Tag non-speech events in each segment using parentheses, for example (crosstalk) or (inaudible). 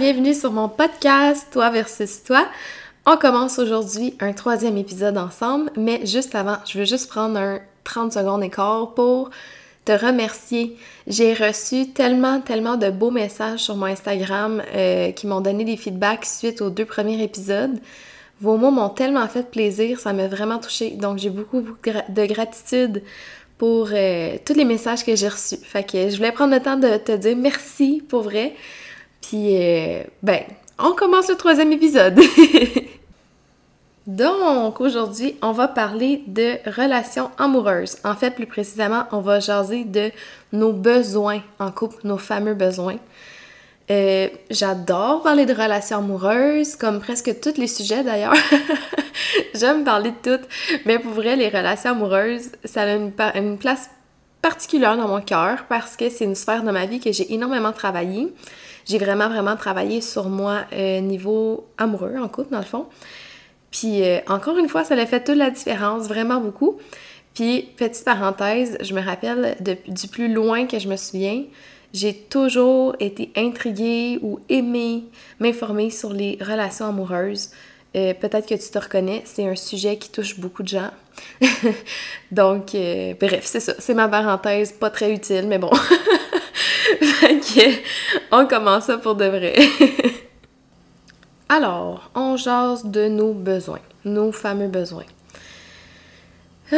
Bienvenue sur mon podcast Toi versus toi. On commence aujourd'hui un troisième épisode ensemble, mais juste avant, je veux juste prendre un 30 secondes écart pour te remercier. J'ai reçu tellement, tellement de beaux messages sur mon Instagram euh, qui m'ont donné des feedbacks suite aux deux premiers épisodes. Vos mots m'ont tellement fait plaisir, ça m'a vraiment touché. Donc j'ai beaucoup, de gratitude pour euh, tous les messages que j'ai reçus. Fait je voulais prendre le temps de te dire merci pour vrai. Puis euh, ben, on commence le troisième épisode. (laughs) Donc, aujourd'hui, on va parler de relations amoureuses. En fait, plus précisément, on va jaser de nos besoins en couple, nos fameux besoins. Euh, j'adore parler de relations amoureuses, comme presque tous les sujets d'ailleurs. (laughs) J'aime parler de toutes, mais pour vrai, les relations amoureuses, ça a une, place particulière dans mon cœur parce que c'est une sphère de ma vie que j'ai énormément travaillé. J'ai vraiment, vraiment travaillé sur moi euh, niveau amoureux, en couple, dans le fond. Puis euh, encore une fois, ça a fait toute la différence, vraiment beaucoup. Puis, petite parenthèse, je me rappelle du plus loin que je me souviens, j'ai toujours été intriguée ou aimée m'informer sur les relations amoureuses. Euh, peut-être que tu te reconnais, c'est un sujet qui touche beaucoup de gens. (laughs) Donc, bref, c'est ça. C'est ma parenthèse, pas très utile, mais bon. (laughs) (laughs) on commence ça pour de vrai. (laughs) Alors, on jase de nos besoins, nos fameux besoins. (sighs)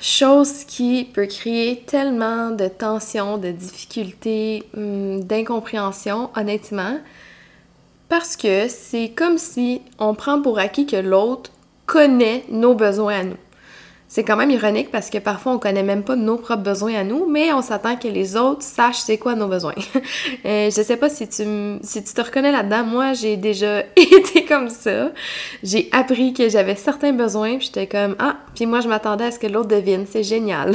Chose qui peut créer tellement de tensions, de difficultés, hum, d'incompréhension, honnêtement, parce que c'est comme si on prend pour acquis que l'autre connaît nos besoins à nous. C'est quand même ironique parce que parfois on connaît même pas nos propres besoins à nous, mais on s'attend que les autres sachent c'est quoi nos besoins. (laughs) euh, je sais pas si tu, te reconnais là-dedans. Moi, j'ai déjà (laughs) été comme ça. J'ai appris que j'avais certains besoins, j'étais comme ah, puis moi je m'attendais à ce que l'autre devine. C'est génial.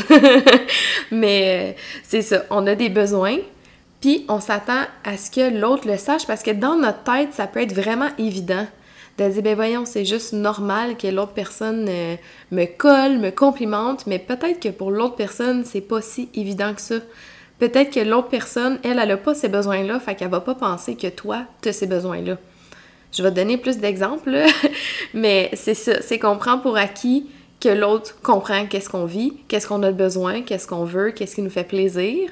(laughs) mais euh, c'est ça, on a des besoins. Puis on s'attend à ce que l'autre le sache parce que dans notre tête, ça peut être vraiment évident de dire, ben voyons, c'est juste normal que l'autre personne euh, me colle, me complimente, mais peut-être que pour l'autre personne, c'est pas si évident que ça. Peut-être que l'autre personne, elle, elle a pas ces besoins-là, fait qu'elle va pas penser que toi, tu as ces besoins-là. Je vais te donner plus d'exemples, (laughs) mais c'est ça, c'est qu'on prend pour acquis que l'autre comprend qu'est-ce qu'on vit, qu'est-ce qu'on a besoin, qu'est-ce qu'on veut, qu'est-ce qui nous fait plaisir.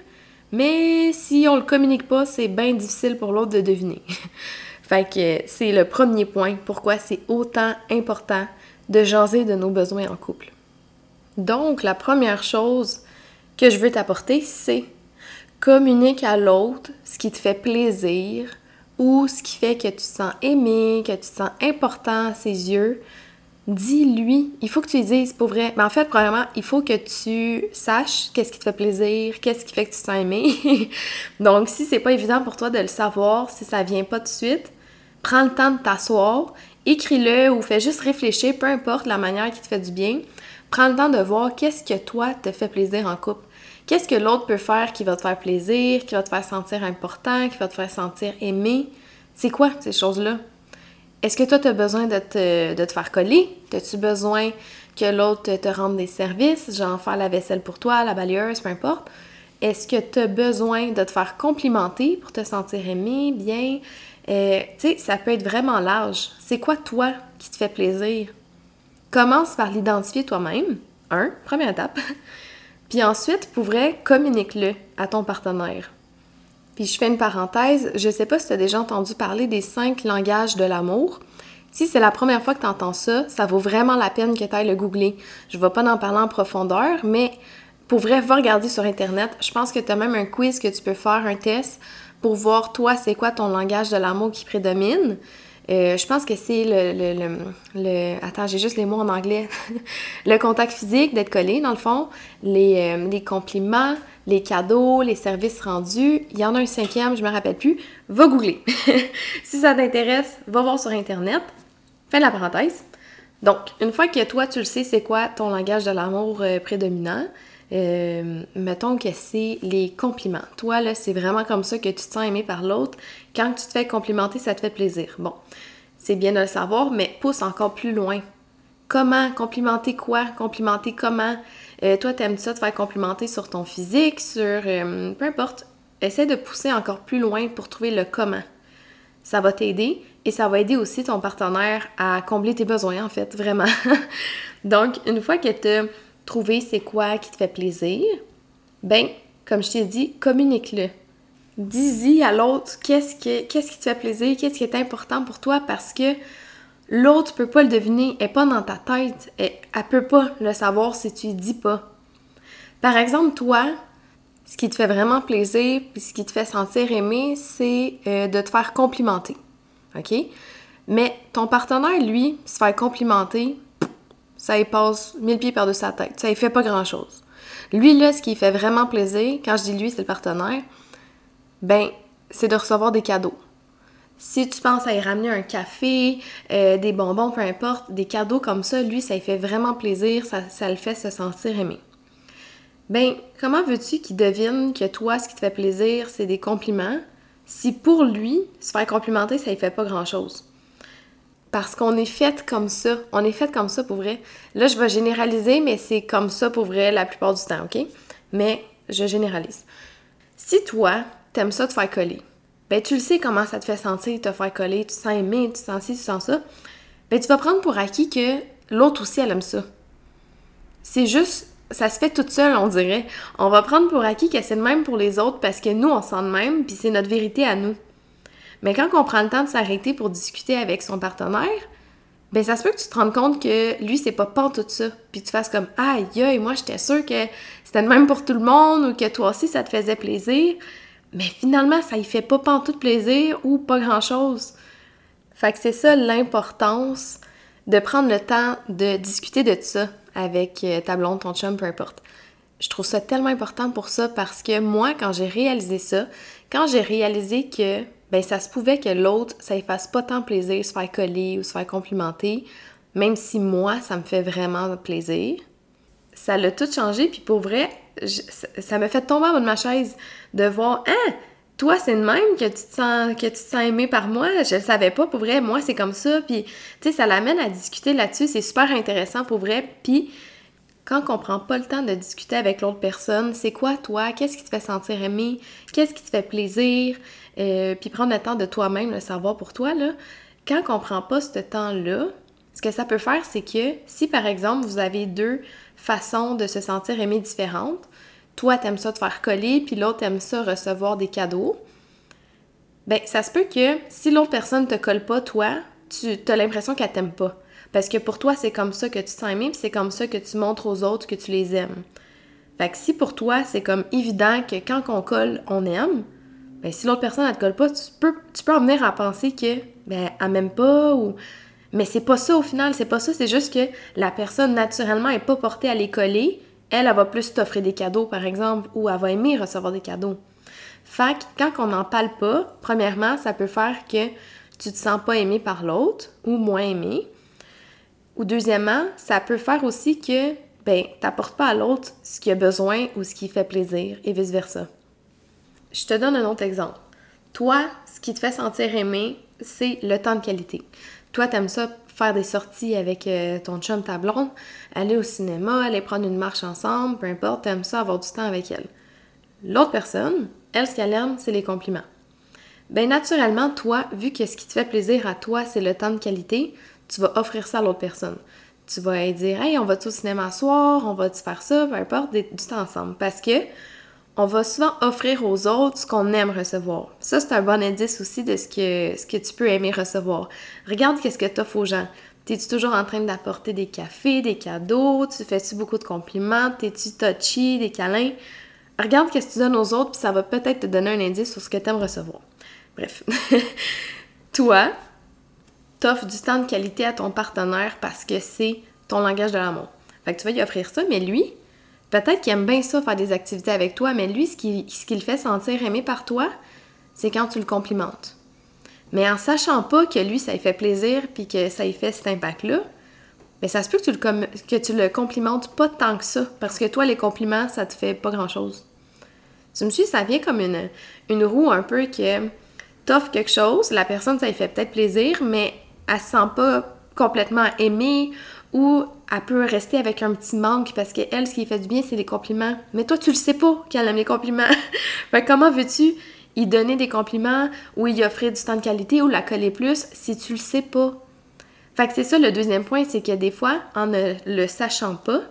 Mais si on le communique pas, c'est bien difficile pour l'autre de deviner. (laughs) Fait que c'est le premier point pourquoi c'est autant important de jaser de nos besoins en couple. Donc, la première chose que je veux t'apporter, c'est communique à l'autre ce qui te fait plaisir ou ce qui fait que tu te sens aimé, que tu te sens important à ses yeux. Dis-lui, il faut que tu lui dises pour vrai. Mais en fait, premièrement, il faut que tu saches qu'est-ce qui te fait plaisir, qu'est-ce qui fait que tu te sens aimé. (laughs) Donc, si c'est pas évident pour toi de le savoir, si ça vient pas de suite, prends le temps de t'asseoir, écris-le ou fais juste réfléchir, peu importe la manière qui te fait du bien. Prends le temps de voir qu'est-ce que toi te fait plaisir en couple. Qu'est-ce que l'autre peut faire qui va te faire plaisir, qui va te faire sentir important, qui va te faire sentir aimé? C'est quoi ces choses-là? Est-ce que toi, tu as besoin de te, de te faire coller? As-tu besoin que l'autre te rende des services, genre faire la vaisselle pour toi, la balayeuse, peu importe? Est-ce que tu as besoin de te faire complimenter pour te sentir aimé, bien? Tu sais, ça peut être vraiment large. C'est quoi toi qui te fait plaisir? Commence par l'identifier toi-même. Un, première étape. (laughs) Puis ensuite, pour vrai, communique-le à ton partenaire. Puis je fais une parenthèse, je sais pas si tu as déjà entendu parler des cinq langages de l'amour. Si c'est la première fois que tu entends ça, ça vaut vraiment la peine que tu ailles le googler. Je vais pas en parler en profondeur, mais pour vrai, va regarder sur Internet. Je pense que tu as même un quiz que tu peux faire, un test pour voir, toi, c'est quoi ton langage de l'amour qui prédomine. Euh, je pense que c'est le, le, Attends, j'ai juste les mots en anglais. (laughs) le contact physique, d'être collé, dans le fond. Les, euh, les, compliments, les cadeaux, les services rendus. Il y en a un cinquième, je me rappelle plus. Va googler. (laughs) si ça t'intéresse, va voir sur Internet. Fais la parenthèse. Donc, une fois que toi, tu le sais, c'est quoi ton langage de l'amour euh, prédominant, euh, mettons que c'est les compliments. Toi, là, c'est vraiment comme ça que tu te sens aimé par l'autre. Quand tu te fais complimenter, ça te fait plaisir. Bon, c'est bien de le savoir, mais pousse encore plus loin. Comment? Complimenter quoi? Complimenter comment? Euh, toi, t'aimes ça te faire complimenter sur ton physique, sur... Euh, peu importe. Essaie de pousser encore plus loin pour trouver le comment. ça va t'aider et ça va aider aussi ton partenaire à combler tes besoins, en fait, vraiment. (laughs) Donc, une fois que tu as trouvé c'est quoi qui te fait plaisir, ben, comme je t'ai dit, communique-le. Dis-y à l'autre qu'est-ce, qu'est-ce qui te fait plaisir, qu'est-ce qui est important pour toi parce que l'autre peut pas le deviner, elle est pas dans ta tête, elle, elle peut pas le savoir si tu lui dis pas. Par exemple, toi, ce qui te fait vraiment plaisir, puis ce qui te fait sentir aimé, c'est euh, de te faire complimenter. OK? Mais ton partenaire, lui, se faire complimenter, ça y passe mille pieds par-dessus sa tête. Ça y fait pas grand-chose. Lui, là, ce qui fait vraiment plaisir, quand je dis lui, c'est le partenaire, ben, c'est de recevoir des cadeaux. Si tu penses à y ramener un café, euh, des bonbons, peu importe, des cadeaux comme ça, lui, ça lui fait vraiment plaisir, ça, ça le fait se sentir aimé. Ben, comment veux-tu qu'il devine que toi, ce qui te fait plaisir, c'est des compliments, si pour lui, se faire complimenter, ça ne fait pas grand-chose? Parce qu'on est fait comme ça. On est fait comme ça pour vrai. Là, je vais généraliser, mais c'est comme ça pour vrai la plupart du temps, OK? Mais je généralise. Si toi, t'aimes ça te faire coller, ben tu le sais comment ça te fait sentir te faire coller, tu sens aimé, tu sens ci, tu sens ça, ben tu vas prendre pour acquis que l'autre aussi, elle aime ça. C'est juste ça se fait toute seule, on dirait. On va prendre pour acquis que c'est le même pour les autres parce que nous, on sent de même, puis c'est notre vérité à nous. Mais quand on prend le temps de s'arrêter pour discuter avec son partenaire, ben ça se peut que tu te rendes compte que lui, c'est pas pas tout ça. Puis tu fasses comme Aïe, aïe, moi j'étais sûre que c'était le même pour tout le monde ou que toi aussi ça te faisait plaisir. Mais finalement, ça y fait pas tout plaisir ou pas grand chose. Fait que c'est ça l'importance de prendre le temps de discuter de ça avec euh, ta blonde, ton chum, peu importe. Je trouve ça tellement important pour ça parce que moi, quand j'ai réalisé ça, quand j'ai réalisé que ben ça se pouvait que l'autre, ça ne fasse pas tant plaisir se faire coller ou se faire complimenter, même si moi, ça me fait vraiment plaisir, ça l'a tout changé. Puis pour vrai, ça me fait tomber en bas de ma chaise de voir, hein, toi, c'est le même que tu te sens que tu te sens aimé par moi? Je le savais pas, pour vrai. Moi, c'est comme ça. Puis, tu sais, ça l'amène à discuter là-dessus. C'est super intéressant, pour vrai. Puis, quand on prend pas le temps de discuter avec l'autre personne, c'est quoi toi? Qu'est-ce qui te fait sentir aimé? Qu'est-ce qui te fait plaisir? Euh, puis prendre le temps de toi-même le savoir pour toi, là. Quand on prend pas ce temps-là, ce que ça peut faire, c'est que si, par exemple, vous avez deux façons de se sentir aimé différentes, toi, t'aimes ça te faire coller, puis l'autre aime ça recevoir des cadeaux, ben ça se peut que si l'autre personne te colle pas, toi, tu as l'impression qu'elle t'aime pas. Parce que pour toi, c'est comme ça que tu te sens aimé, c'est comme ça que tu montres aux autres que tu les aimes. Fait que si pour toi, c'est comme évident que quand on colle, on aime, ben si l'autre personne, elle te colle pas, tu peux, tu en venir à penser que, ben, elle m'aime pas, ou... Mais c'est pas ça au final, c'est pas ça, c'est juste que la personne, naturellement, est pas portée à les coller, elle, elle va plus t'offrir des cadeaux, par exemple, ou elle va aimer recevoir des cadeaux. Fait que quand on n'en parle pas, premièrement, ça peut faire que tu te sens pas aimé par l'autre ou moins aimé. Ou deuxièmement, ça peut faire aussi que ben t'apportes pas à l'autre ce qu'il a besoin ou ce qui fait plaisir et vice-versa. Je te donne un autre exemple. Toi, ce qui te fait sentir aimé, c'est le temps de qualité. Toi, t'aimes ça faire des sorties avec euh, ton chum, ta aller au cinéma, aller prendre une marche ensemble, peu importe, t'aimes ça avoir du temps avec elle. L'autre personne, elle, ce qu'elle aime, c'est les compliments. Ben naturellement, toi, vu que ce qui te fait plaisir à toi, c'est le temps de qualité, tu vas offrir ça à l'autre personne. Tu vas dire Hey, on va au cinéma ce soir, on va-tu faire ça, peu importe, du temps ensemble. Parce que on va souvent offrir aux autres ce qu'on aime recevoir. Ça, c'est un bon indice aussi de ce que, ce que tu peux aimer recevoir. Regarde qu'est-ce que tu offres aux gens. T'es-tu toujours en train d'apporter des cafés, des cadeaux? Tu fais-tu beaucoup de compliments? T'es-tu touchy, des câlins? Regarde qu'est-ce que tu donnes aux autres, puis ça va peut-être te donner un indice sur ce que tu aimes recevoir. Bref. (laughs) Toi, t'offres du temps de qualité à ton partenaire parce que c'est ton langage de l'amour. Fait que tu vas lui offrir ça, mais lui, Peut-être qu'il aime bien ça, faire des activités avec toi, mais lui, ce qui, fait sentir aimé par toi, c'est quand tu le complimentes. Mais en sachant pas que lui, ça lui fait plaisir puis que ça lui fait cet impact-là, mais ça se peut que tu, le que tu le complimentes pas tant que ça, parce que toi, les compliments, ça te fait pas grand-chose. Tu me suis, ça vient comme une, une roue un peu que t'offres quelque chose, la personne, ça lui fait peut-être plaisir, mais elle se sent pas complètement aimée ou elle peut rester avec un petit manque parce qu'elle, ce qui fait du bien, c'est les compliments. Mais toi, tu le sais pas qu'elle aime les compliments. (laughs) fait comment veux-tu y donner des compliments ou y offrir du temps de qualité ou la coller plus si tu le sais pas? Fait que c'est ça le deuxième point, c'est que des fois, en ne le sachant pas,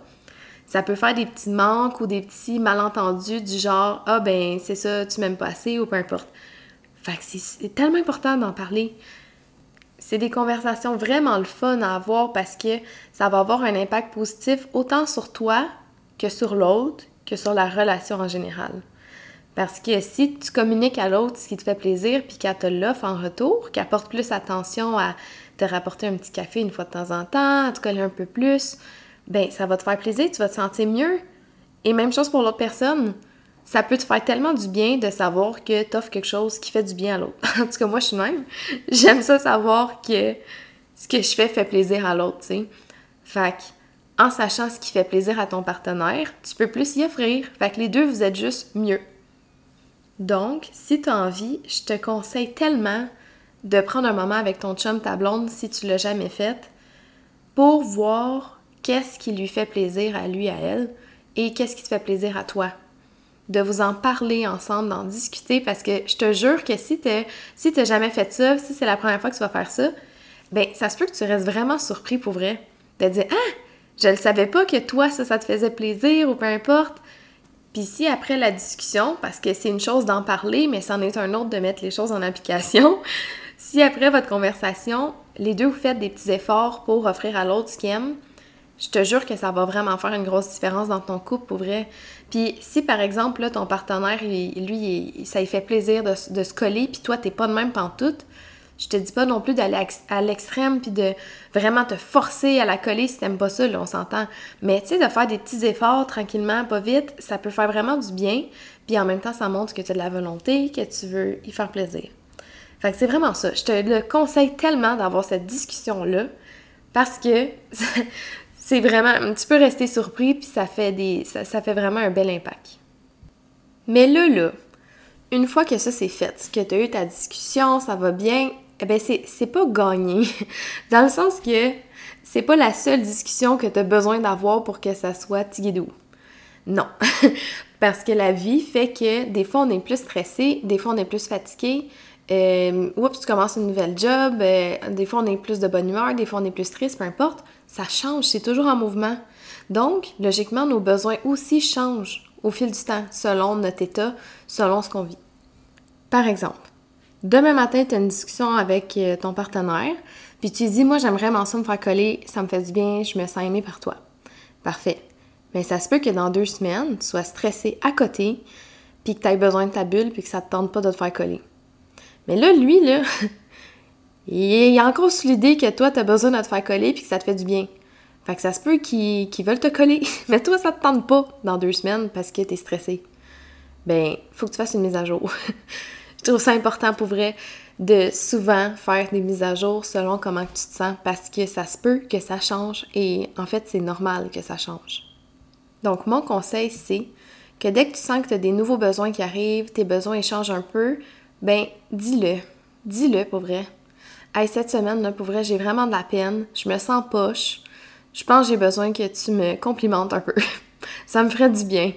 ça peut faire des petits manques ou des petits malentendus du genre Ah ben c'est ça, tu m'aimes pas assez ou peu importe. Fait que c'est tellement important d'en parler. C'est des conversations vraiment le fun à avoir parce que ça va avoir un impact positif autant sur toi que sur l'autre, que sur la relation en général. Parce que si tu communiques à l'autre ce qui te fait plaisir, puis qu'elle te l'offre en retour, qu'elle porte plus attention à te rapporter un petit café une fois de temps en temps, à te coller un peu plus, ben ça va te faire plaisir, tu vas te sentir mieux. Et même chose pour l'autre personne. Ça peut te faire tellement du bien de savoir que tu offres quelque chose qui fait du bien à l'autre. (laughs) en tout cas, moi, je suis même. J'aime ça savoir que ce que je fais fait plaisir à l'autre, tu sais. Fait en sachant ce qui fait plaisir à ton partenaire, tu peux plus y offrir. Fait que les deux, vous êtes juste mieux. Donc, si tu as envie, je te conseille tellement de prendre un moment avec ton chum, ta blonde, si tu l'as jamais fait, pour voir qu'est-ce qui lui fait plaisir à lui, à elle, et qu'est-ce qui te fait plaisir à toi. De vous en parler ensemble, d'en discuter, parce que je te jure que si tu si jamais fait ça, si c'est la première fois que tu vas faire ça, ben ça se peut que tu restes vraiment surpris pour vrai. De dire Ah, je ne savais pas que toi, ça, ça te faisait plaisir ou peu importe. Puis si après la discussion, parce que c'est une chose d'en parler, mais c'en est un autre de mettre les choses en application, (laughs) si après votre conversation, les deux vous faites des petits efforts pour offrir à l'autre ce qu'il aime, je te jure que ça va vraiment faire une grosse différence dans ton couple pour vrai. Puis si par exemple, là, ton partenaire, lui, ça lui fait plaisir de, se coller, puis toi, t'es pas de même pantoute, je te dis pas non plus d'aller à l'extrême puis de vraiment te forcer à la coller si t'aimes pas ça, là, on s'entend. Mais tu sais, de faire des petits efforts tranquillement, pas vite, ça peut faire vraiment du bien. Puis en même temps, ça montre que tu as de la volonté, que tu veux y faire plaisir. Fait que c'est vraiment ça. Je te le conseille tellement d'avoir cette discussion-là parce que (laughs) c'est vraiment. Tu peux rester surpris puis ça fait des. Ça, fait vraiment un bel impact. Mais là, là, une fois que ça c'est fait, que tu as eu ta discussion, ça va bien, eh ben c'est pas gagné. (laughs) Dans le sens que c'est pas la seule discussion que tu as besoin d'avoir pour que ça soit tiguidou. Non. (laughs) Parce que la vie fait que des fois on est plus stressé, des fois on est plus fatigué. Euh, oups, tu commences une nouvelle job, euh, des fois on est plus de bonne humeur, des fois on est plus triste, peu importe. Ça change, c'est toujours en mouvement. Donc, logiquement, nos besoins aussi changent au fil du temps, selon notre état, selon ce qu'on vit. Par exemple, Demain matin, tu as une discussion avec euh, ton partenaire, puis tu dis Moi, j'aimerais vraiment ça me faire coller, ça me fait du bien, je me sens aimée par toi. Parfait. Mais ça se peut que dans deux semaines, tu sois stressé à côté, puis que tu aies besoin de ta bulle, puis que ça te tente pas de te faire coller. Mais là, lui, là, (laughs) il est encore sous l'idée que toi, tu as besoin de te faire coller, puis que ça te fait du bien. Fait que ça se peut qu'ils veulent te coller, (laughs) mais toi, ça te tente pas dans deux semaines parce que tu es stressé. Ben, faut que tu fasses une mise à jour. (laughs) Je trouve ça important pour vrai de souvent faire des mises à jour selon comment tu te sens parce que ça se peut que ça change et en fait c'est normal que ça change. Donc mon conseil c'est que dès que tu sens que tu as des nouveaux besoins qui arrivent, tes besoins changent un peu, ben dis-le. Dis-le pour vrai. Hey, cette semaine, là, pour vrai, j'ai vraiment de la peine. Je me sens poche. Je pense que j'ai besoin que tu me complimentes un peu. (laughs) ça me ferait du bien.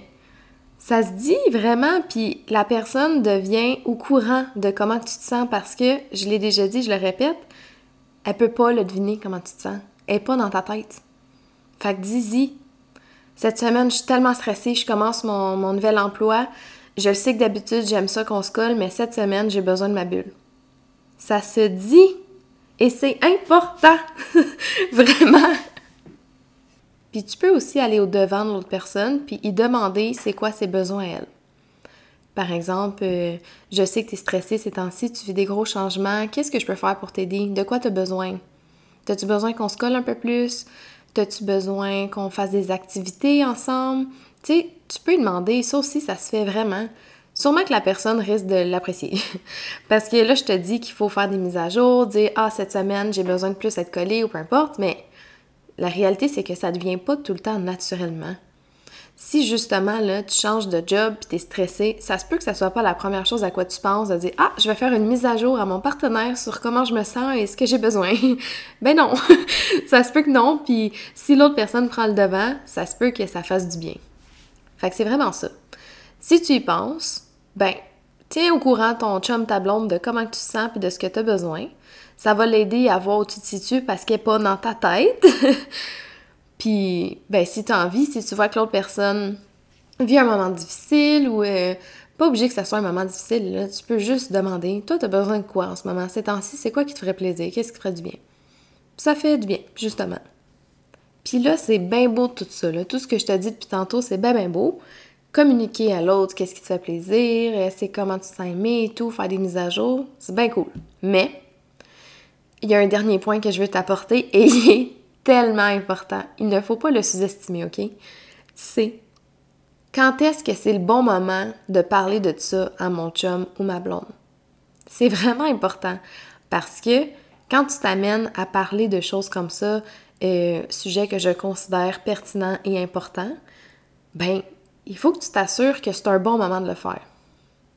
Ça se dit vraiment, puis la personne devient au courant de comment tu te sens parce que, je l'ai déjà dit, je le répète, elle peut pas le deviner comment tu te sens. Elle est pas dans ta tête. Fait que dis-y. Cette semaine, je suis tellement stressée, je commence mon, mon nouvel emploi. Je le sais que d'habitude, j'aime ça qu'on se colle, mais cette semaine, j'ai besoin de ma bulle. Ça se dit. Et c'est important. (laughs) Vraiment. Puis tu peux aussi aller au-devant de l'autre personne, puis y demander c'est quoi ses besoins à elle. Par exemple, euh, je sais que tu es stressé ces temps-ci, tu vis des gros changements, qu'est-ce que je peux faire pour t'aider? De quoi tu as besoin? As-tu besoin qu'on se colle un peu plus? As-tu besoin qu'on fasse des activités ensemble? Tu sais, tu peux demander, ça aussi, ça se fait vraiment. Sûrement que la personne risque de l'apprécier. (laughs) Parce que là, je te dis qu'il faut faire des mises à jour, dire Ah, cette semaine, j'ai besoin de plus être collé ou peu importe, mais la réalité, c'est que ça ne devient pas tout le temps naturellement. Si justement, là, tu changes de job et tu es stressé, ça se peut que ça soit pas la première chose à quoi tu penses, de dire Ah, je vais faire une mise à jour à mon partenaire sur comment je me sens et ce que j'ai besoin. (laughs) ben non, (laughs) ça se peut que non, puis si l'autre personne prend le devant, ça se peut que ça fasse du bien. Fait que c'est vraiment ça. Si tu y penses, ben, tiens au courant ton chum, ta de comment tu te sens puis de ce que tu as besoin. Ça va l'aider à voir où tu te situes parce qu'elle n'est pas dans ta tête. (laughs) puis, ben, si tu as envie, si tu vois que l'autre personne vit un moment difficile ou euh, pas obligé que ça soit un moment difficile, tu peux juste demander Toi, tu as besoin de quoi en ce moment? Ces temps-ci, c'est quoi qui te ferait plaisir? Qu'est-ce qui te ferait du bien? Ça fait du bien, justement. Puis là, c'est bien beau tout ça. Tout ce que je t'ai dit depuis tantôt, c'est bien, beau. Communiquer à l'autre qu'est-ce qui te fait plaisir, euh, c'est comment tu t'es aimé et tout, faire des mises à jour, c'est bien cool. Mais, il y a un dernier point que je veux t'apporter et (laughs) il est tellement important. Il ne faut pas le sous-estimer, OK? C'est quand est-ce que c'est le bon moment de parler de ça à mon chum ou ma blonde? C'est (laughs) vraiment important parce que quand tu t'amènes à parler de choses comme ça, euh, sujet que je considère pertinent et important, ben, il faut que tu t'assures que c'est un bon moment de le faire.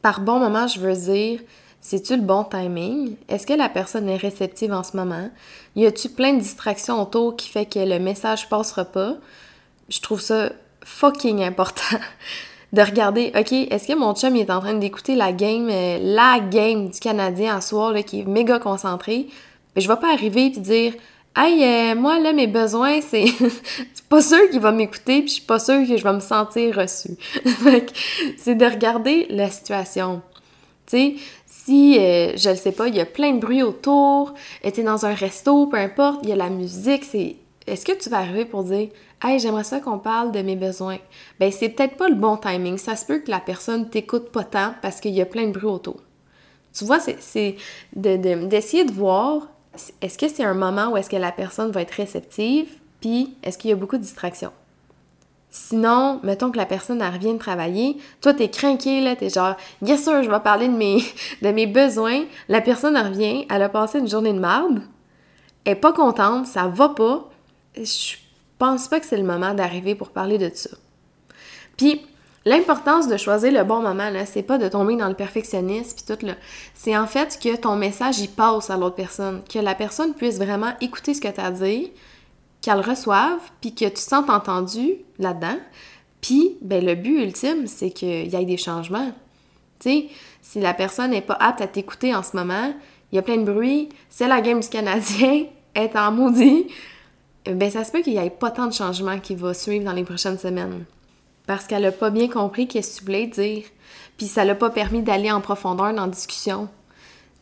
Par bon moment, je veux dire, c'est-tu le bon timing? Est-ce que la personne est réceptive en ce moment? Y a-tu plein de distractions autour qui fait que le message passera pas? Je trouve ça fucking important (laughs) de regarder, OK, est-ce que mon chum est en train d'écouter la game, euh, la game du Canadien en soir, qui est méga concentré? Mais je vais pas arriver et dire, Hey, euh, moi, là, mes besoins, c'est. (laughs) c'est pas sûr qu'il va m'écouter, puis je suis pas sûre que je vais me sentir reçue. (laughs) c'est de regarder la situation. Tu sais, si, euh, je le sais pas, il y a plein de bruit autour, t'es dans un resto, peu importe, il y a la musique, c'est. Est-ce que tu vas arriver pour dire Hey, j'aimerais ça qu'on parle de mes besoins? Ben, c'est peut-être pas le bon timing. Ça se peut que la personne t'écoute pas tant parce qu'il y a plein de bruit autour. Tu vois, c'est d'essayer de, de voir est-ce que c'est un moment où est-ce que la personne va être réceptive, puis est-ce qu'il y a beaucoup de distractions? Sinon, mettons que la personne revient de travailler, toi t'es craqué là, t'es genre yes sir, je vais parler de mes, (laughs) besoins. La personne revient, elle a passé une journée de marde, elle est pas contente, ça va pas. Je pense pas que c'est le moment d'arriver pour parler de ça. Puis L'importance de choisir le bon moment, c'est pas de tomber dans le perfectionnisme tout là. C'est en fait que ton message y passe à l'autre personne, que la personne puisse vraiment écouter ce que tu as dit, qu'elle reçoive, puis que tu te sentes entendu là-dedans. Puis, ben, le but ultime, c'est qu'il y ait des changements. Si la personne n'est pas apte à t'écouter en ce moment, il y a plein de bruit, c'est la game du Canadien, (laughs) est en maudit, ben ça se peut qu'il n'y ait pas tant de changements qui vont suivre dans les prochaines semaines parce qu'elle a pas bien compris qu'est-ce que tu dire. Puis ça l'a pas permis d'aller en profondeur dans la discussion.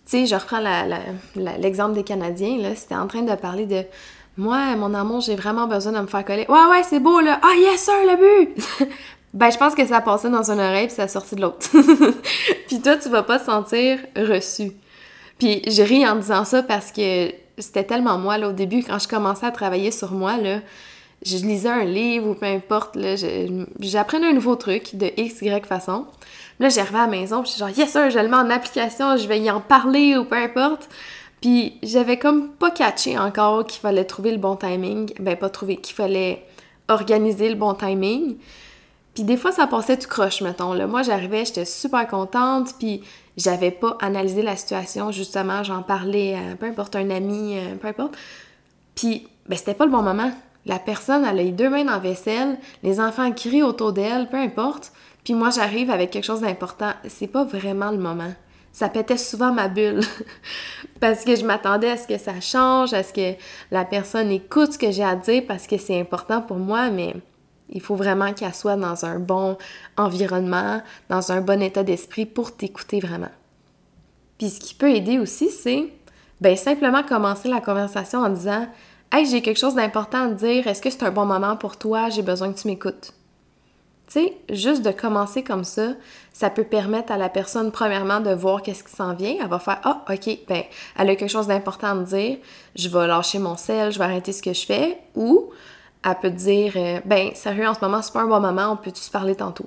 Tu sais, je reprends l'exemple des Canadiens, là, c'était en train de parler de moi, mon amour, j'ai vraiment besoin de me faire coller. Ouais, ouais, c'est beau, là. Ah, yes, sir, le but! (laughs) ben, je pense que ça passé dans une oreille puis ça a sorti de l'autre. (laughs) puis toi, tu vas pas te sentir reçu. Puis je ris en disant ça parce que c'était tellement moi, là, au début, quand je commençais à travailler sur moi, là, je lisais un livre ou peu importe, j'apprenais un nouveau truc de X, Y façon. Là, j'arrivais à la maison, puis je genre, yes sir, je le mets en application, je vais y en parler ou peu importe. Puis j'avais comme pas catché encore qu'il fallait trouver le bon timing. Ben, pas trouver, qu'il fallait organiser le bon timing. Puis des fois, ça passait tout croche, mettons. Là. Moi, j'arrivais, j'étais super contente, puis j'avais pas analysé la situation, justement. J'en parlais à peu importe un ami, euh, peu importe. Puis, ben, c'était pas le bon moment. La personne, a les deux mains dans la vaisselle, les enfants crient autour d'elle, peu importe. Puis moi, j'arrive avec quelque chose d'important. C'est pas vraiment le moment. Ça pétait souvent ma bulle. (laughs) parce que je m'attendais à ce que ça change, à ce que la personne écoute ce que j'ai à dire parce que c'est important pour moi, mais il faut vraiment qu'elle soit dans un bon environnement, dans un bon état d'esprit pour t'écouter vraiment. Puis ce qui peut aider aussi, c'est ben simplement commencer la conversation en disant Hey, j'ai quelque chose d'important à te dire, est-ce que c'est un bon moment pour toi? J'ai besoin que tu m'écoutes. Tu sais, juste de commencer comme ça, ça peut permettre à la personne, premièrement, de voir qu'est-ce qui s'en vient. Elle va faire Ah, OK, ben, elle a quelque chose d'important à dire, je vais lâcher mon sel, je vais arrêter ce que je fais. Ou elle peut dire euh, Ben, sérieux, en ce moment, c'est pas un bon moment, on peut-tu se parler tantôt?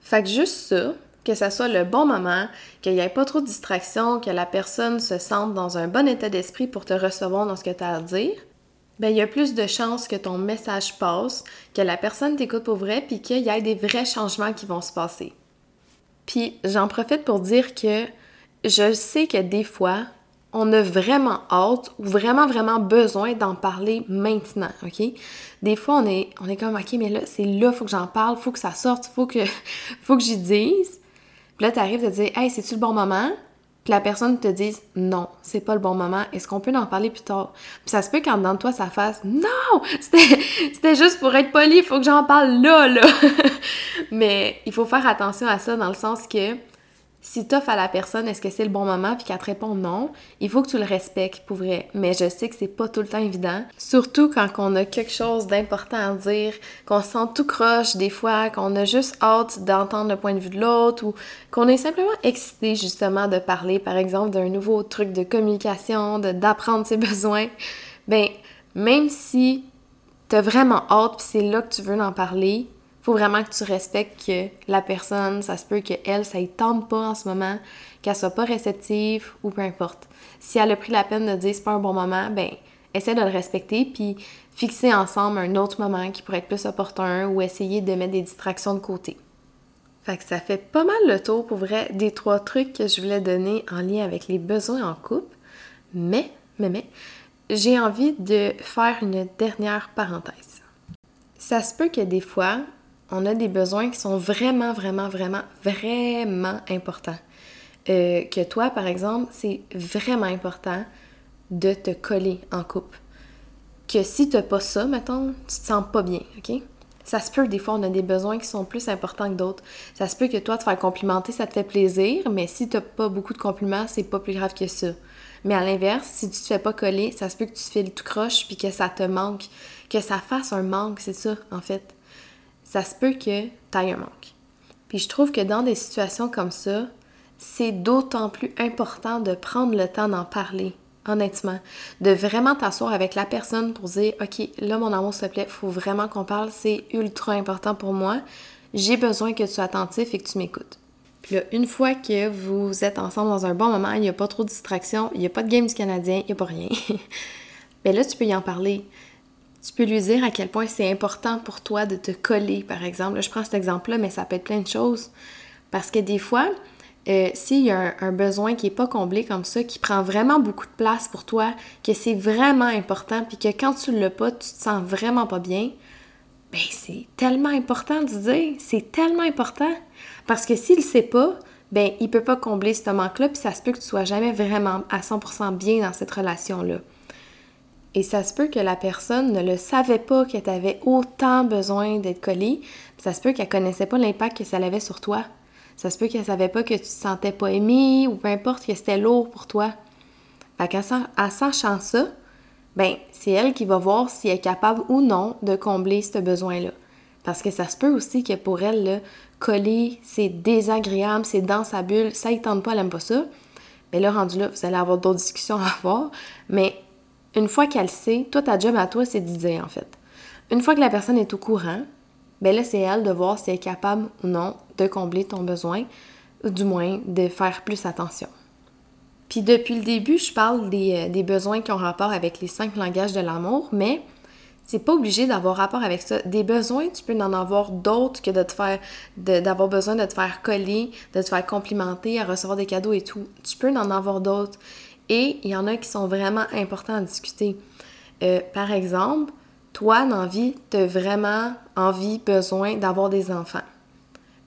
Fait que juste ça, que ça soit le bon moment, qu'il n'y ait pas trop de distractions, que la personne se sente dans un bon état d'esprit pour te recevoir dans ce que tu as à dire, ben il y a plus de chances que ton message passe, que la personne t'écoute pour vrai, puis qu'il y ait des vrais changements qui vont se passer. Puis j'en profite pour dire que je sais que des fois, on a vraiment hâte ou vraiment, vraiment besoin d'en parler maintenant, OK? Des fois, on est, comme, OK, mais là, c'est là, faut que j'en parle, faut que ça sorte, faut que, (laughs) faut que j'y dise. Puis là, tu arrives de dire Hey, c'est-tu le bon moment? Puis la personne te dise non, c'est pas le bon moment, est-ce qu'on peut en parler plus tard? Puis ça se peut qu'en dedans de toi, ça fasse non, (laughs) c'était juste pour être poli, il faut que j'en parle là, là. (laughs) Mais il faut faire attention à ça dans le sens que si t'offres à la personne est-ce que c'est le bon moment puis qu'elle te répond non, il faut que tu le respectes pour vrai. Mais je sais que c'est pas tout le temps évident, surtout quand on a quelque chose d'important à dire, qu'on se sent tout croche des fois, qu'on a juste hâte d'entendre le point de vue de l'autre ou qu'on est simplement excité justement de parler par exemple d'un nouveau truc de communication, d'apprendre ses (laughs) besoins. Ben même si t'as vraiment hâte puis c'est là que tu veux en parler, faut vraiment que tu respectes que la personne, ça se peut qu'elle, ça y tente pas en ce moment, qu'elle soit pas réceptive ou peu importe. Si elle a pris la peine de dire c'est pas un bon moment, ben essaie de le respecter puis fixer ensemble un autre moment qui pourrait être plus opportun ou essayer de mettre des distractions de côté. Fait que ça fait pas mal le tour pour vrai des trois trucs que je voulais donner en lien avec les besoins en couple. Mais, mais, mais, j'ai envie de faire une dernière parenthèse. Ça se peut que des fois, on a des besoins qui sont vraiment, vraiment, vraiment, vraiment importants. Euh, que toi, par exemple, c'est vraiment important de te coller en couple. Que si tu n'as pas ça, mettons, tu te sens pas bien, OK? Ça se peut, des fois, on a des besoins qui sont plus importants que d'autres. Ça se peut que toi, te faire complimenter, ça te fait plaisir, mais si tu n'as pas beaucoup de compliments, c'est pas plus grave que ça. Mais à l'inverse, si tu te fais pas coller, ça se peut que tu te files tout croche puis que ça te manque, que ça fasse un manque, c'est ça, en fait ça se peut que tu aies un manque. Puis je trouve que dans des situations comme ça, c'est d'autant plus important de prendre le temps d'en parler, honnêtement. De vraiment t'asseoir avec la personne pour dire Ok, là, mon amour, s'il te plaît, il faut vraiment qu'on parle, c'est ultra important pour moi. J'ai besoin que tu sois attentif et que tu m'écoutes. Puis là, une fois que vous êtes ensemble dans un bon moment, il n'y a pas trop de distractions, il n'y a pas de game du Canadien, il n'y a pas rien. (laughs) Mais là, tu peux y en parler tu peux lui dire à quel point c'est important pour toi de te coller, par exemple. je prends cet exemple-là, mais ça peut être plein de choses. Parce que des fois, euh, s'il y a un, besoin qui n'est pas comblé comme ça, qui prend vraiment beaucoup de place pour toi, que c'est vraiment important, puis que quand tu ne l'as pas, tu te sens vraiment pas bien, ben c'est tellement important de dire, c'est tellement important. Parce que s'il ne sait pas, ben il peut pas combler ce manque-là, puis ça se peut que tu sois jamais vraiment à 100% bien dans cette relation-là. Et ça se peut que la personne ne le savait pas que tu avais autant besoin d'être collée. Ça se peut qu'elle connaissait pas l'impact que ça avait sur toi. Ça se peut qu'elle savait pas que tu te sentais pas aimé ou peu importe que c'était lourd pour toi. Fait qu'en sachant ça, ben c'est elle qui va voir si elle est capable ou non de combler ce besoin-là. Parce que ça se peut aussi que pour elle, là, coller, c'est désagréable, c'est dans sa bulle, ça ne tente pas, elle aime pas ça. Mais là, rendu là, vous allez avoir d'autres discussions à avoir. Mais une fois qu'elle sait, toi, ta job à toi, c'est d'y en fait. Une fois que la personne est au courant, ben là, c'est elle de voir si elle est capable ou non de combler ton besoin, ou du moins de faire plus attention. Puis depuis le début, je parle des, euh, besoins qui ont rapport avec les cinq langages de l'amour, mais c'est pas obligé d'avoir rapport avec ça. Des besoins, tu peux en avoir d'autres que d'avoir besoin de te faire coller, de te faire complimenter, à recevoir des cadeaux et tout. Tu peux en avoir d'autres. Et il y en a qui sont vraiment importants à discuter. Euh, par exemple, toi, dans vie, tu as vraiment envie, besoin d'avoir des enfants.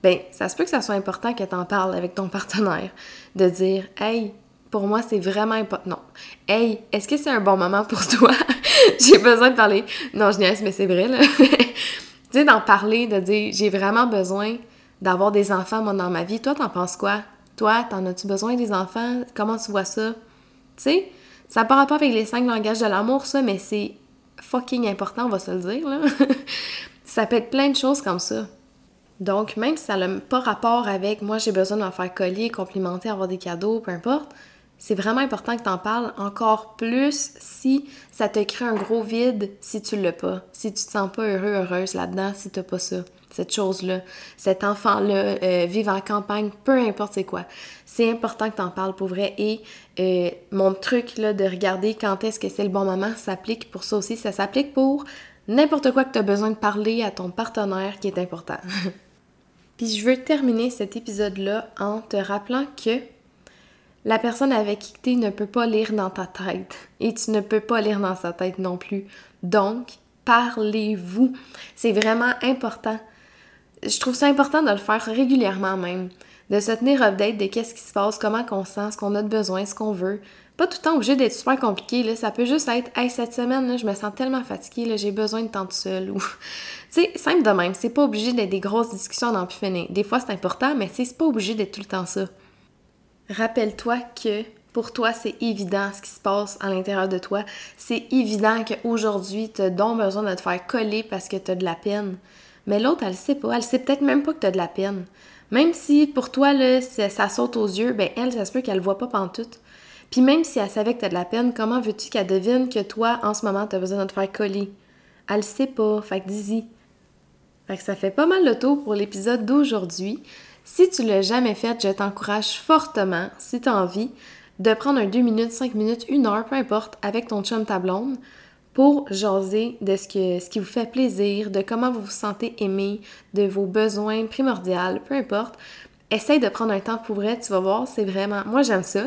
Bien, ça se peut que ça soit important que tu en parles avec ton (laughs) partenaire, de dire Hey, pour moi, c'est vraiment important. Non. Hey, est-ce que c'est un bon moment pour toi? (laughs) j'ai besoin de parler. Non, je niaise, mais c'est vrai, là. (laughs) tu sais, d'en parler, de dire J'ai vraiment besoin d'avoir des enfants, dans ma vie. Toi, t'en penses quoi? Toi, t'en as-tu besoin des enfants? Comment tu vois ça? Tu sais, ça n'a pas rapport avec les cinq langages de l'amour, ça, mais c'est fucking important, on va se le dire, là. (laughs) ça peut être plein de choses comme ça. Donc, même si ça n'a pas rapport avec moi, j'ai besoin d'en faire coller, complimenter, avoir des cadeaux, peu importe, c'est vraiment important que tu en parles encore plus si ça te crée un gros vide si tu l'as pas, si tu te sens pas heureux, heureuse là-dedans, si tu pas ça cette chose-là, cet enfant-là, euh, vivre en campagne, peu importe c'est quoi. C'est important que tu en parles pour vrai. Et euh, mon truc là, de regarder quand est-ce que c'est le bon moment s'applique pour ça aussi. Ça s'applique pour n'importe quoi que tu as besoin de parler à ton partenaire qui est important. (laughs) Puis je veux terminer cet épisode-là en te rappelant que la personne avec qui tu ne peut pas lire dans ta tête et tu ne peux pas lire dans sa tête non plus. Donc, parlez-vous. C'est vraiment important je trouve ça important de le faire régulièrement même. de se tenir update de qu'est-ce qui se passe, comment qu'on sent, ce qu'on a de besoin, ce qu'on veut. Pas tout le temps obligé d'être super compliqué, là. ça peut juste être Hey, cette semaine, je me sens tellement fatiguée, j'ai besoin de temps tout seul. Ou... (laughs) tu sais, simple de même, c'est pas obligé d'être des grosses discussions dans plus finir. Des fois, c'est important, mais c'est pas obligé d'être tout le temps ça. Rappelle-toi que pour toi, c'est évident ce qui se passe à l'intérieur de toi. C'est évident qu'aujourd'hui, tu donc besoin de te faire coller parce que tu as de la peine. Mais l'autre, elle sait pas. Elle sait peut-être même pas que tu as de la peine. Même si pour toi, ça saute aux yeux, ben elle, ça se peut qu'elle voit pas pantoute. Puis même si elle savait que tu as de la peine, comment veux-tu qu'elle devine que toi, en ce moment, tu as besoin de te faire coller? Elle sait pas, fait que dis-y. Fait que ça fait pas mal le tour pour l'épisode d'aujourd'hui. Si tu l'as jamais fait, je t'encourage fortement, si tu as envie, de prendre un 2 minutes, 5 minutes, 1 heure, peu importe, avec ton chum, ta blonde, pour jaser de ce, que, ce qui vous fait plaisir, de comment vous vous sentez aimé, de vos besoins primordiaux, peu importe. Essaye de prendre un temps pour vrai, tu vas voir, c'est vraiment... Moi, j'aime ça.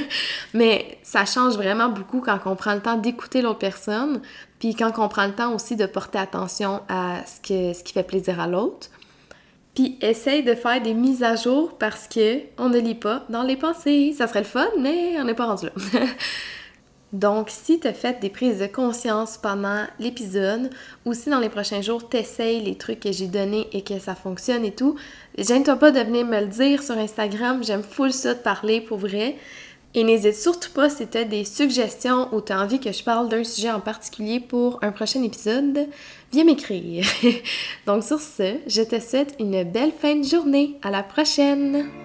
(laughs) Mais ça change vraiment beaucoup quand on prend le temps d'écouter l'autre personne, puis quand on prend le temps aussi de porter attention à ce, que, qui fait plaisir à l'autre. Puis essaye de faire des mises à jour parce que on ne lit pas dans les pensées. Ça serait le fun, mais on n'est pas rendu là. (laughs) Donc, si tu as fait des prises de conscience pendant l'épisode ou si dans les prochains jours, tu essayes les trucs que j'ai donnés et que ça fonctionne et tout, gêne-toi pas de venir me le dire sur Instagram. J'aime full ça de parler pour vrai. Et n'hésite surtout pas si tu as des suggestions ou tu as envie que je parle d'un sujet en particulier pour un prochain épisode, viens m'écrire. (laughs) Donc sur ce, je te souhaite une belle fin de journée. À la prochaine!